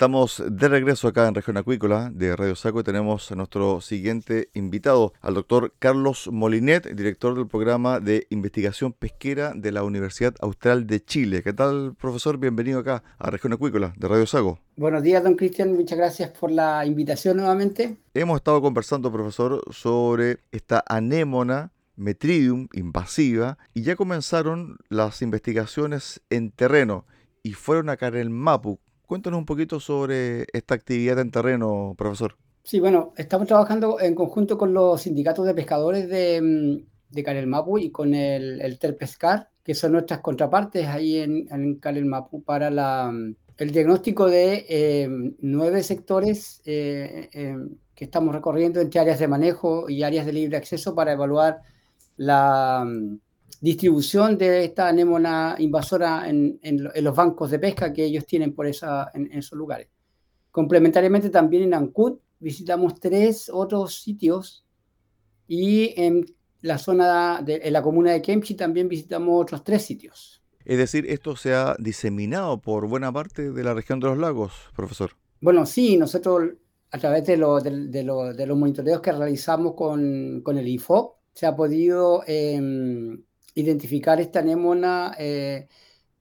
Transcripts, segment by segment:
Estamos de regreso acá en Región Acuícola de Radio Saco y tenemos a nuestro siguiente invitado, al doctor Carlos Molinet, director del programa de investigación pesquera de la Universidad Austral de Chile. ¿Qué tal, profesor? Bienvenido acá a Región Acuícola de Radio Sago. Buenos días, don Cristian. Muchas gracias por la invitación nuevamente. Hemos estado conversando, profesor, sobre esta anémona Metridium invasiva y ya comenzaron las investigaciones en terreno y fueron acá en el Mapu Cuéntanos un poquito sobre esta actividad en terreno, profesor. Sí, bueno, estamos trabajando en conjunto con los sindicatos de pescadores de, mm, de Canel Mapu y con el, el Terpescar, que son nuestras contrapartes ahí en, en Canel Mapu para la, mm, el diagnóstico de eh, nueve sectores eh, eh, que estamos recorriendo entre áreas de manejo y áreas de libre acceso para evaluar la mm, distribución de esta anémona invasora en, los bancos de pesca que ellos tienen por esa, en, esos lugares. Complementariamente también en Ancud visitamos tres otros sitios y en la zona de en la comuna de Kemchi también visitamos otros tres sitios. Es decir, esto se ha diseminado por buena parte de la región de los lagos, profesor. Bueno, sí, nosotros a través de, de, los monitoreos que realizamos con, con el IFO, se ha podido eh, identificar esta anémona eh,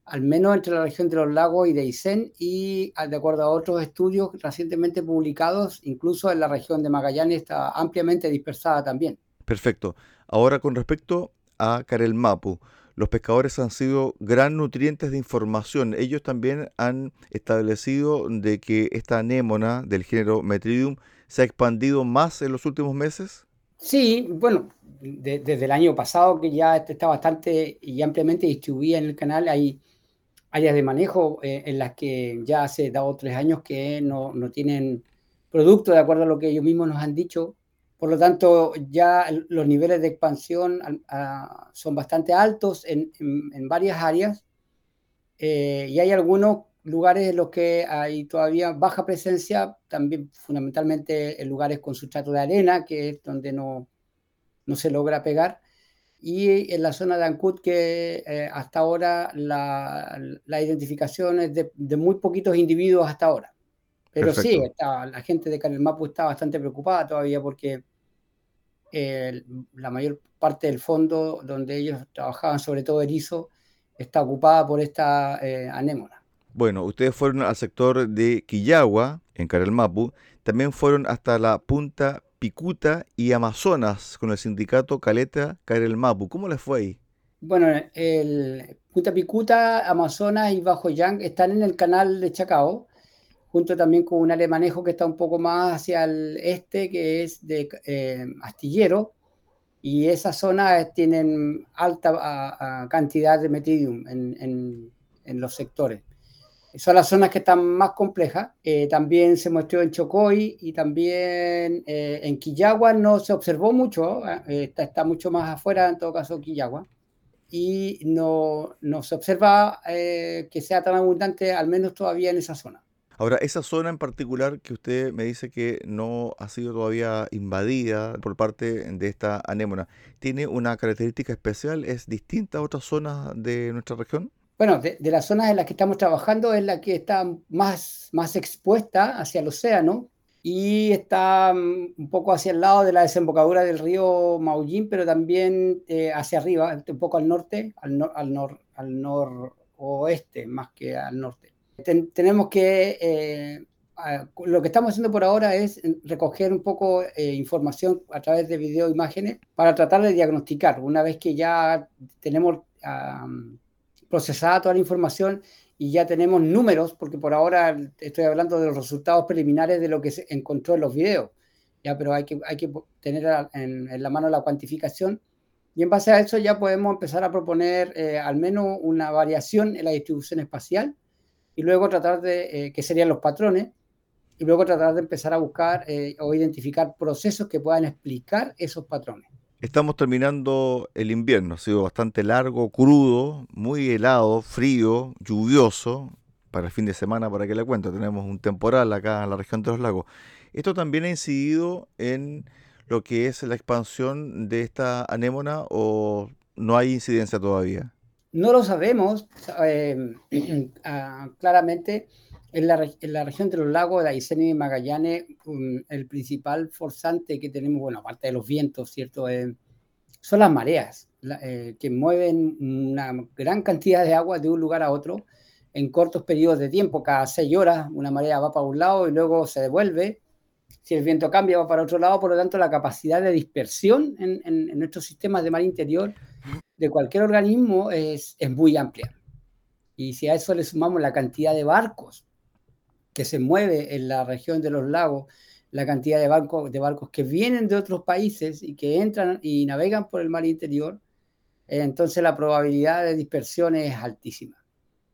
al menos entre la región de los lagos y de Aysén y de acuerdo a otros estudios recientemente publicados, incluso en la región de Magallanes está ampliamente dispersada también. Perfecto. Ahora con respecto a Karel Mapu, los pescadores han sido gran nutrientes de información. Ellos también han establecido de que esta anémona del género Metridium se ha expandido más en los últimos meses. Sí, bueno, desde el año pasado que ya está bastante y ampliamente distribuida en el canal, hay áreas de manejo eh, en las que ya hace dos o tres años que no, no, tienen producto de acuerdo a lo que ellos mismos nos han dicho. Por lo tanto, ya los niveles de expansión son bastante altos en, en, varias áreas eh, y hay algunos lugares en los que hay todavía baja presencia, también fundamentalmente en lugares con sustrato de arena, que es donde no, no se logra pegar. y en la zona de Ancud que eh, hasta ahora la, la identificación es de, de, muy poquitos individuos hasta ahora. Pero Perfecto. sí, está, la gente de Canelmapu está bastante preocupada todavía porque eh, la mayor parte del fondo donde ellos trabajaban, sobre todo erizo, está ocupada por esta eh, anémona. Bueno, ustedes fueron al sector de Quillagua, en Carelmapu, también fueron hasta la punta Picuta y Amazonas con el sindicato Caleta Carelmapu. ¿Cómo les fue ahí? Bueno, el Punta Picuta, Amazonas y Bajo Yang están en el canal de Chacao, junto también con un alemanejo que está un poco más hacia el este, que es de eh, astillero, y esas zonas tienen alta cantidad de metidium en los sectores son las zonas que están más complejas. Eh, también se mostró en Chocoy y también eh, en Quillagua no se observó mucho, eh, está, mucho más afuera en todo caso Quillagua. Y no, no se observa que sea tan abundante, al menos todavía en esa zona. Ahora, esa zona en particular que usted me dice que no ha sido todavía invadida por parte de esta anémona, ¿tiene una característica especial? ¿Es distinta a otras zonas de nuestra región? Bueno, de, las zonas en las que estamos trabajando es la que está más, más expuesta hacia el océano y está mm, un poco hacia el lado de la desembocadura del río Maullín, pero también eh, hacia arriba, un poco al norte, al, al, nor, al noroeste más que al norte. tenemos que, eh, lo que estamos haciendo por ahora es recoger un poco eh, información a través de video imágenes para tratar de diagnosticar. Una vez que ya tenemos procesada toda la información y ya tenemos números, porque por ahora estoy hablando de los resultados preliminares de lo que se encontró en los videos, ya, pero hay que, hay que tener en, la mano la cuantificación y en base a eso ya podemos empezar a proponer eh, al menos una variación en la distribución espacial y luego tratar de, eh, que serían los patrones, y luego tratar de empezar a buscar eh, o identificar procesos que puedan explicar esos patrones. Estamos terminando el invierno, ha sido bastante largo, crudo, muy helado, frío, lluvioso. Para el fin de semana, para que le cuento, tenemos un temporal acá en la región de los lagos. Esto también ha incidido en lo que es la expansión de esta anémona o no hay incidencia todavía? No lo sabemos eh, ah, claramente. En la, en la, región de los lagos de Aysén y Magallanes, el principal forzante que tenemos, bueno, aparte de los vientos, ¿cierto? Eh, son las mareas, eh, que mueven una gran cantidad de agua de un lugar a otro en cortos periodos de tiempo. Cada seis horas una marea va para un lado y luego se devuelve. Si el viento cambia, va para otro lado. Por lo tanto, la capacidad de dispersión en, en, en nuestros sistemas de mar interior de cualquier organismo es, es muy amplia. Y si a eso le sumamos la cantidad de barcos que se mueve en la región de los lagos, la cantidad de barcos, de barcos que vienen de otros países y que entran y navegan por el mar interior, eh, entonces la probabilidad de dispersión es altísima.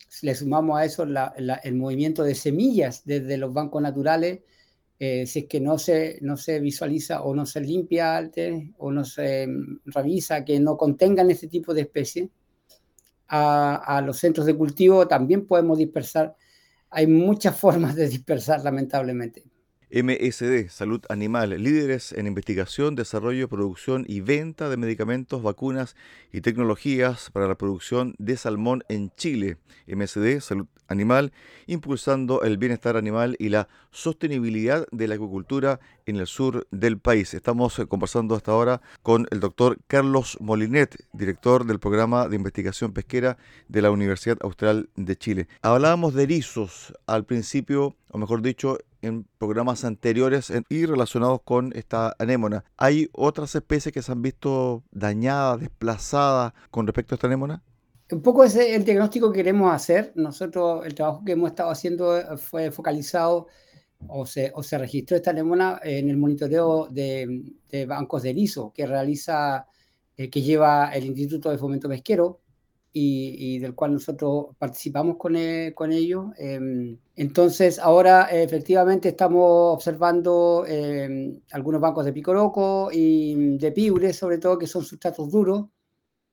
Si le sumamos a eso el movimiento de semillas desde los bancos naturales, eh, si es que no se, no se visualiza o no se limpia antes o no se mm, revisa que no contengan ese tipo de especies, a, a los centros de cultivo también podemos dispersar hay muchas formas de dispersar, lamentablemente. MSD, Salud Animal, líderes en investigación, desarrollo, producción y venta de medicamentos, vacunas y tecnologías para la producción de salmón en Chile. MSD, Salud Animal, impulsando el bienestar animal y la sostenibilidad de la acuicultura en el sur del país. Estamos conversando hasta ahora con el doctor Carlos Molinet, director del programa de investigación pesquera de la Universidad Austral de Chile. Hablábamos de erizos al principio, o mejor dicho, en programas anteriores y relacionados con esta anémona. ¿Hay otras especies que se han visto dañadas, desplazadas con respecto a esta anémona? Un poco ese es el diagnóstico que queremos hacer. Nosotros, el trabajo que hemos estado haciendo eh, fue focalizado o se, o se registró esta anémona en el monitoreo de, de bancos de erizo que realiza, eh, que lleva el Instituto de Fomento Pesquero y, del cual nosotros participamos con, eh, con ellos. Em, entonces, ahora efectivamente estamos observando em, algunos bancos de picoroco y de piure, sobre todo, que son sustratos duros,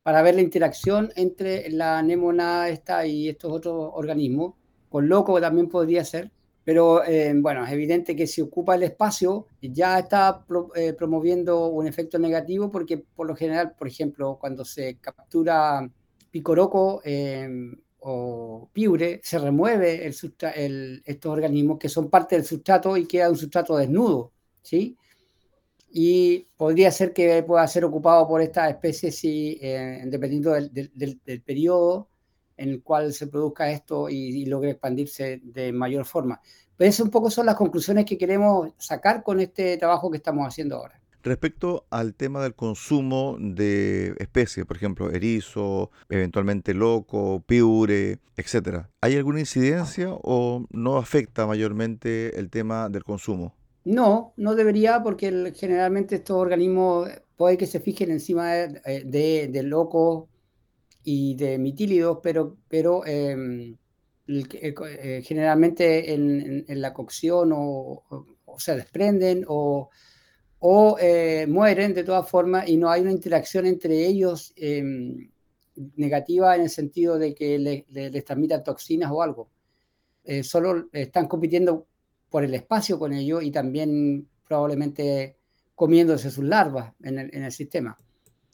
para ver la interacción entre la anémona esta y estos otros organismos. Con loco también podría ser. Pero eh, bueno, es evidente que si ocupa el espacio ya está eh, promoviendo un efecto negativo porque por lo general, por ejemplo, cuando se captura picoroco em, o piure, se remueve el, estos organismos que son parte del sustrato y queda un sustrato desnudo, ¿sí? Y podría ser que pueda ser ocupado por esta especie si, eh, dependiendo del, del periodo, en el cual se produzca esto y, logre expandirse de mayor forma. Pero esas un poco son las conclusiones que queremos sacar con este trabajo que estamos haciendo ahora. Respecto al tema del consumo de especies, por ejemplo, erizo, eventualmente loco, piure, etcétera, ¿hay alguna incidencia o no afecta mayormente el tema del consumo? No, no debería porque generalmente estos organismos puede que se fijen encima de, de, de loco y de mitílidos, pero, pero em, eh, generalmente en, la cocción o, se desprenden o, o eh, mueren de todas formas y no hay una interacción entre ellos em, negativa en el sentido de que les le, transmitan toxinas o algo. Eh, solo están compitiendo por el espacio con ellos y también probablemente comiéndose sus larvas en el, en el sistema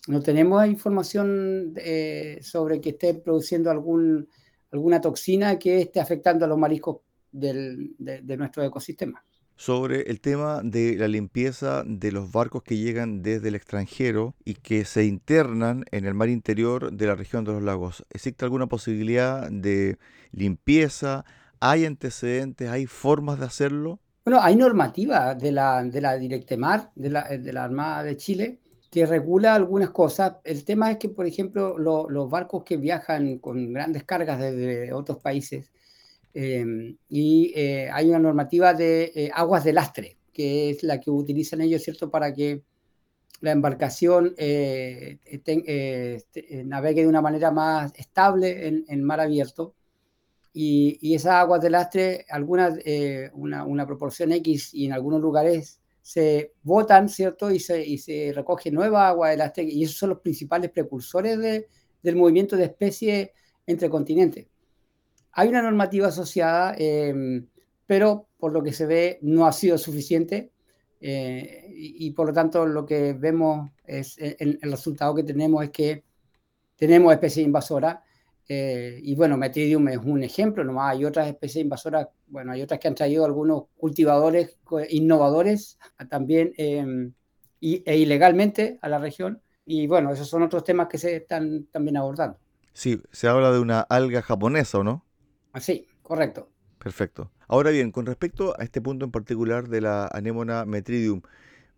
no tenemos información eh, sobre que esté produciendo algún, alguna toxina que esté afectando a los mariscos de, nuestro ecosistema. Sobre el tema de la limpieza de los barcos que llegan desde el extranjero y que se internan en el mar interior de la región de los lagos, ¿existe alguna posibilidad de limpieza? ¿Hay antecedentes? ¿Hay formas de hacerlo? Bueno, hay normativa de la, de la Directemar, de la, de la Armada de Chile, que regula algunas cosas. El tema es que, por ejemplo, los barcos que viajan con grandes cargas desde otros países em, y eh, hay una normativa de eh, aguas de lastre, que es la que utilizan ellos, ¿cierto?, para que la embarcación eh, este, navegue de una manera más estable en, en mar abierto. Y, y, esas aguas de lastre, algunas, una, una proporción X y en algunos lugares se botan, ¿cierto? Y se, y se recoge nueva agua de y esos son los principales precursores de, del movimiento de especies entre continentes. Hay una normativa asociada, em, pero por lo que se ve no ha sido suficiente eh, y, por lo tanto lo que vemos es el, el, resultado que tenemos es que tenemos especies invasoras eh, y bueno, Metridium es un ejemplo, nomás hay otras especies invasoras, bueno, hay otras que han traído algunos cultivadores innovadores también em, e ilegalmente a la región. Y bueno, esos son otros temas que se están también abordando. Sí, se habla de una alga japonesa, ¿o no? Sí, correcto. Perfecto. Ahora bien, con respecto a este punto en particular de la anémona Metridium,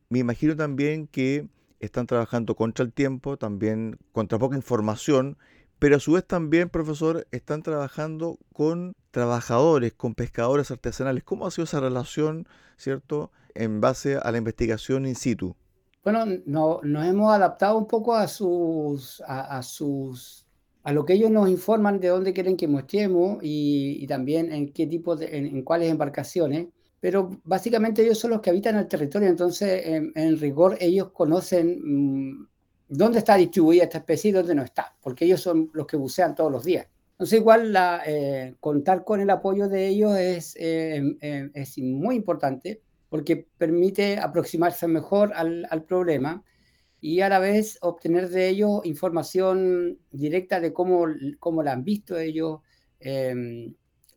me imagino también que están trabajando contra el tiempo, también contra poca información pero a su vez también, profesor, están trabajando con trabajadores, con pescadores artesanales. ¿Cómo ha sido esa relación, cierto, en base a la investigación in situ? Bueno, no, nos hemos adaptado un poco a sus, a, sus, a lo que ellos nos informan de dónde quieren que mostremos y, también en qué tipo de, en, cuáles embarcaciones. Pero básicamente ellos son los que habitan el territorio, entonces en, rigor ellos conocen mm, dónde está distribuida esta especie y dónde no está, porque ellos son los que bucean todos los días. Entonces, igual la, eh, contar con el apoyo de ellos es, eh, eh, es muy importante porque permite aproximarse mejor al, al, problema y a la vez obtener de ellos información directa de cómo, cómo la han visto ellos,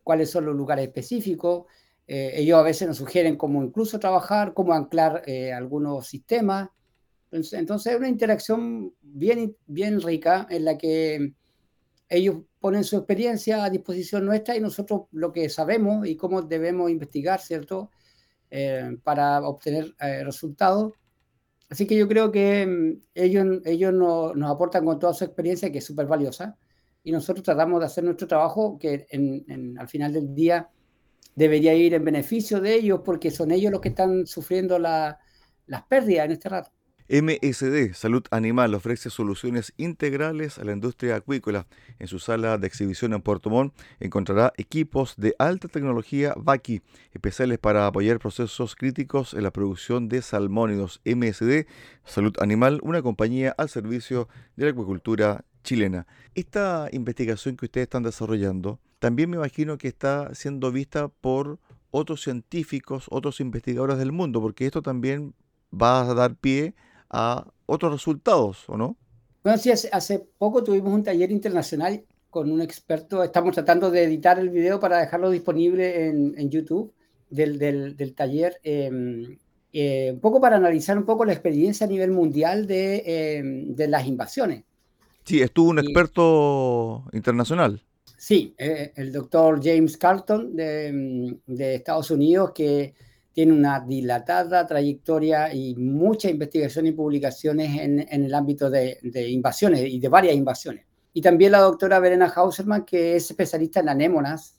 cuáles son los lugares específicos. ellos a veces nos sugieren cómo incluso trabajar, cómo anclar algunos sistemas entonces es una interacción bien, bien rica en la que ellos ponen su experiencia a disposición nuestra y nosotros lo que sabemos y cómo debemos investigar, ¿cierto? Eh, para obtener eh, resultados. Así que yo creo que mm, ellos, ellos nos, nos, aportan con toda su experiencia, que es súper valiosa, y nosotros tratamos de hacer nuestro trabajo, que en, al final del día debería ir en beneficio de ellos, porque son ellos los que están sufriendo la, las pérdidas en este rato. MSD Salud Animal ofrece soluciones integrales a la industria acuícola. En su sala de exhibición en Puerto Montt encontrará equipos de alta tecnología VACI, especiales para apoyar procesos críticos en la producción de salmónidos. MSD Salud Animal, una compañía al servicio de la acuicultura chilena. Esta investigación que ustedes están desarrollando, también me imagino que está siendo vista por otros científicos, otros investigadores del mundo, porque esto también va a dar pie a otros resultados, ¿o no? Bueno, sí, hace, poco tuvimos un taller internacional con un experto. Estamos tratando de editar el video para dejarlo disponible en, YouTube del, del, taller, em, eh, un poco para analizar un poco la experiencia a nivel mundial de, em, de las invasiones. Sí, estuvo un experto internacional. Sí, eh, el doctor James Carlton de, de Estados Unidos, que tiene una dilatada trayectoria y mucha investigación y publicaciones en, en el ámbito de, de, invasiones y de varias invasiones. Y también la doctora Verena Hauserman, que es especialista en anémonas.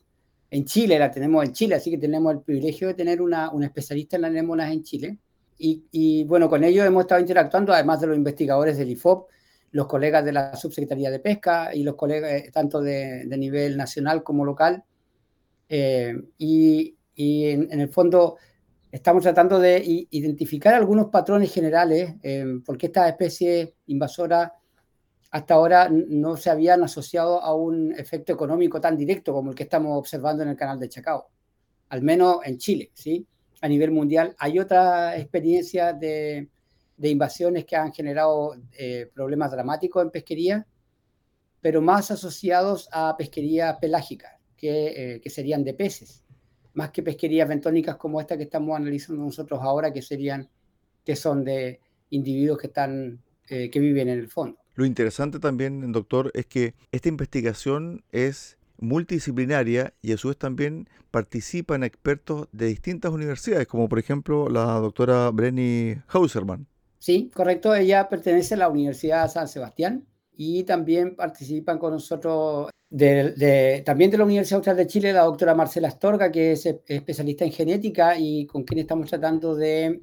En Chile la tenemos en Chile, así que tenemos el privilegio de tener una, una especialista en anémonas en Chile. Y, y, bueno, con ellos hemos estado interactuando, además de los investigadores del IFOP, los colegas de la Subsecretaría de Pesca y los colegas eh, tanto de, de nivel nacional como local. Eh, y, y en, en, el fondo estamos tratando de identificar algunos patrones generales, eh, porque estas especies invasoras hasta ahora no se habían asociado a un efecto económico tan directo como el que estamos observando en el canal de Chacao, al menos en Chile, ¿sí? A nivel mundial hay otras experiencias de, de invasiones que han generado eh, problemas dramáticos en pesquería, pero más asociados a pesquería pelágica, que, eh, que serían de peces más que pesquerías bentónicas como esta que estamos analizando nosotros ahora, que serían, que son de individuos que están, eh, que viven en el fondo. Lo interesante también, doctor, es que esta investigación es multidisciplinaria y a su vez también participan expertos de distintas universidades, como por ejemplo la doctora Brenny Hauserman. Sí, correcto. Ella pertenece a la Universidad San Sebastián y también participan con nosotros de, también de la Universidad Austral de Chile, la doctora Marcela Astorga, que es especialista en genética y con quien estamos tratando de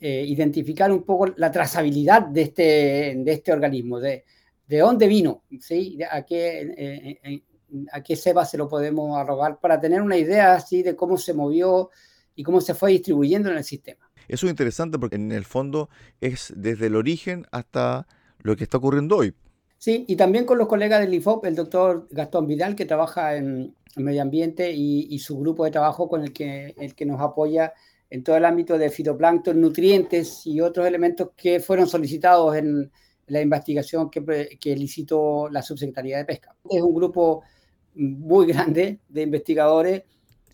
eh, identificar un poco la trazabilidad de este, de este organismo, de, de dónde vino, ¿sí? a, qué, eh, a qué cepa se lo podemos arrogar, para tener una idea así de cómo se movió y cómo se fue distribuyendo en el sistema. Eso es interesante porque en el fondo es desde el origen hasta lo que está ocurriendo hoy. Sí, y también con los colegas del IFOP, el doctor Gastón Vidal, que trabaja en, medio ambiente y, su grupo de trabajo con el que, el que nos apoya en todo el ámbito de fitoplancton, nutrientes y otros elementos que fueron solicitados en la investigación que, que licitó la Subsecretaría de Pesca. Es un grupo muy grande de investigadores.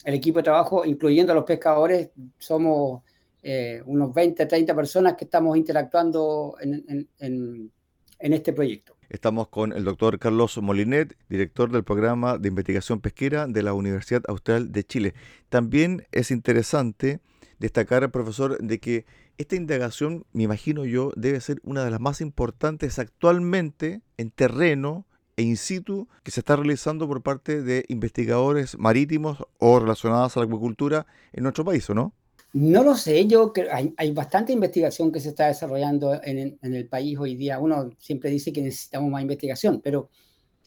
El equipo de trabajo, incluyendo a los pescadores, somos eh, unos 20, 30 personas que estamos interactuando en, en, en este proyecto. Estamos con el doctor Carlos Molinet, director del programa de investigación pesquera de la Universidad Austral de Chile. También es interesante destacar, profesor, de que esta indagación, me imagino yo, debe ser una de las más importantes actualmente en terreno e in situ que se está realizando por parte de investigadores marítimos o relacionados a la acuicultura en nuestro país, ¿o no? No lo sé, yo creo hay, hay bastante investigación que se está desarrollando en, el país hoy día. Uno siempre dice que necesitamos más investigación, pero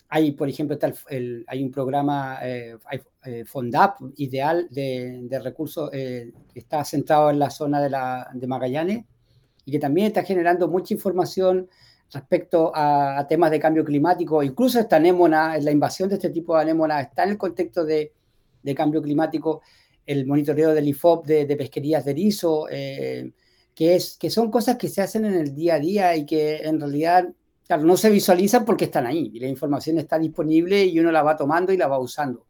hay, por ejemplo, está el, hay un programa, eh, eh, FONDAP, ideal de, de recursos, eh, que está centrado en la zona de, la, de Magallanes y que también está generando mucha información respecto a, temas de cambio climático. Incluso esta anémona, la invasión de este tipo de anémona está en el contexto de cambio climático el monitoreo del IFOP de, de pesquerías de erizo, eh, que, es, que son cosas que se hacen en el día a día y que en realidad, claro, no se visualizan porque están ahí y la información está disponible y uno la va tomando y la va usando.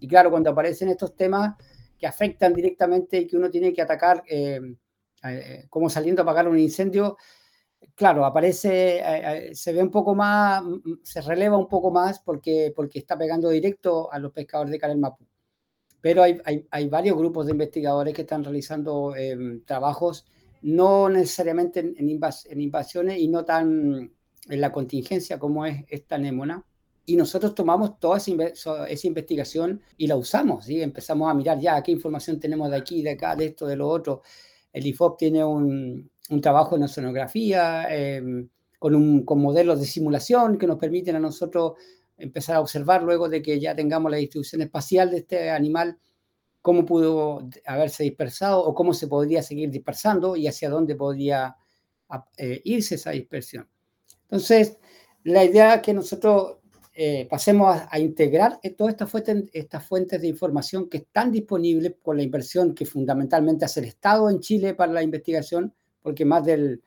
Y claro, cuando aparecen estos temas que afectan directamente y que uno tiene que atacar, eh, eh, como saliendo a apagar un incendio, claro, aparece, eh, se ve un poco más, se releva un poco más porque, porque está pegando directo a los pescadores de Calel Mapu pero hay, hay, hay, varios grupos de investigadores que están realizando eh, trabajos no necesariamente en, invas en, invasiones y no tan en la contingencia como es esta anémona. Y nosotros tomamos toda esa, esa, investigación y la usamos, ¿sí? empezamos a mirar ya qué información tenemos de aquí, de acá, de esto, de lo otro. El IFOP tiene un, un trabajo en oceanografía, eh, con, un, con modelos de simulación que nos permiten a nosotros empezar a observar luego de que ya tengamos la distribución espacial de este animal, cómo pudo haberse dispersado o cómo se podría seguir dispersando y hacia dónde podría eh, irse esa dispersión. Entonces, la idea que nosotros eh, pasemos a, integrar todas estas fuentes, estas fuentes de información que están disponibles con la inversión que fundamentalmente hace el Estado en Chile para la investigación, porque más del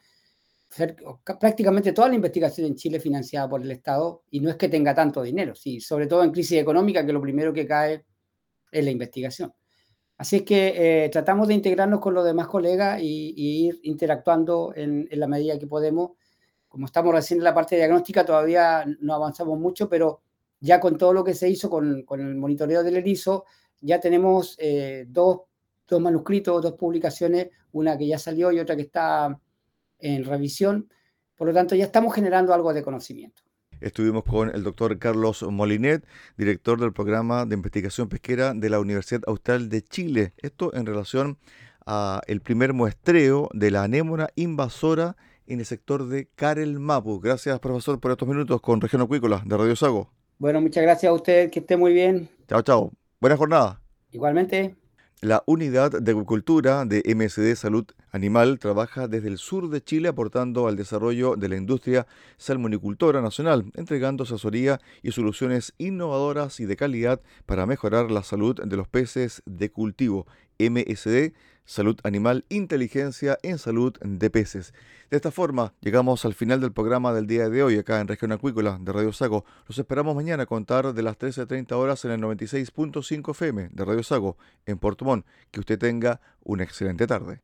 prácticamente toda la investigación en Chile financiada por el Estado y no es que tenga tanto dinero, sí, sobre todo en crisis económica, que lo primero que cae es la investigación. Así es que eh, tratamos de integrarnos con los demás colegas y, ir interactuando en, la medida que podemos. Como estamos recién en la parte diagnóstica, todavía no avanzamos mucho, pero ya con todo lo que se hizo con, el monitoreo del erizo, ya tenemos eh, dos, dos manuscritos, dos publicaciones, una que ya salió y otra que está en revisión. Por lo tanto, ya estamos generando algo de conocimiento. Estuvimos con el doctor Carlos Molinet, director del programa de investigación pesquera de la Universidad Austral de Chile. Esto en relación a el primer muestreo de la anémona invasora en el sector de Karel Mapu. Gracias, profesor, por estos minutos con Región Acuícola de Radio Sago. Bueno, muchas gracias a usted, que esté muy bien. Chao, chao. Buena jornada. Igualmente. La unidad de agricultura de MSD Salud Animal trabaja desde el sur de Chile aportando al desarrollo de la industria salmonicultora nacional, entregando asesoría y soluciones innovadoras y de calidad para mejorar la salud de los peces de cultivo. MSD Salud Animal, Inteligencia en Salud de Peces. De esta forma, llegamos al final del programa del día de hoy acá en Región Acuícola de Radio Sago. Los esperamos mañana a contar de las 13.30 horas en el 96.5 FM de Radio Sago en Puerto Montt. Que usted tenga una excelente tarde.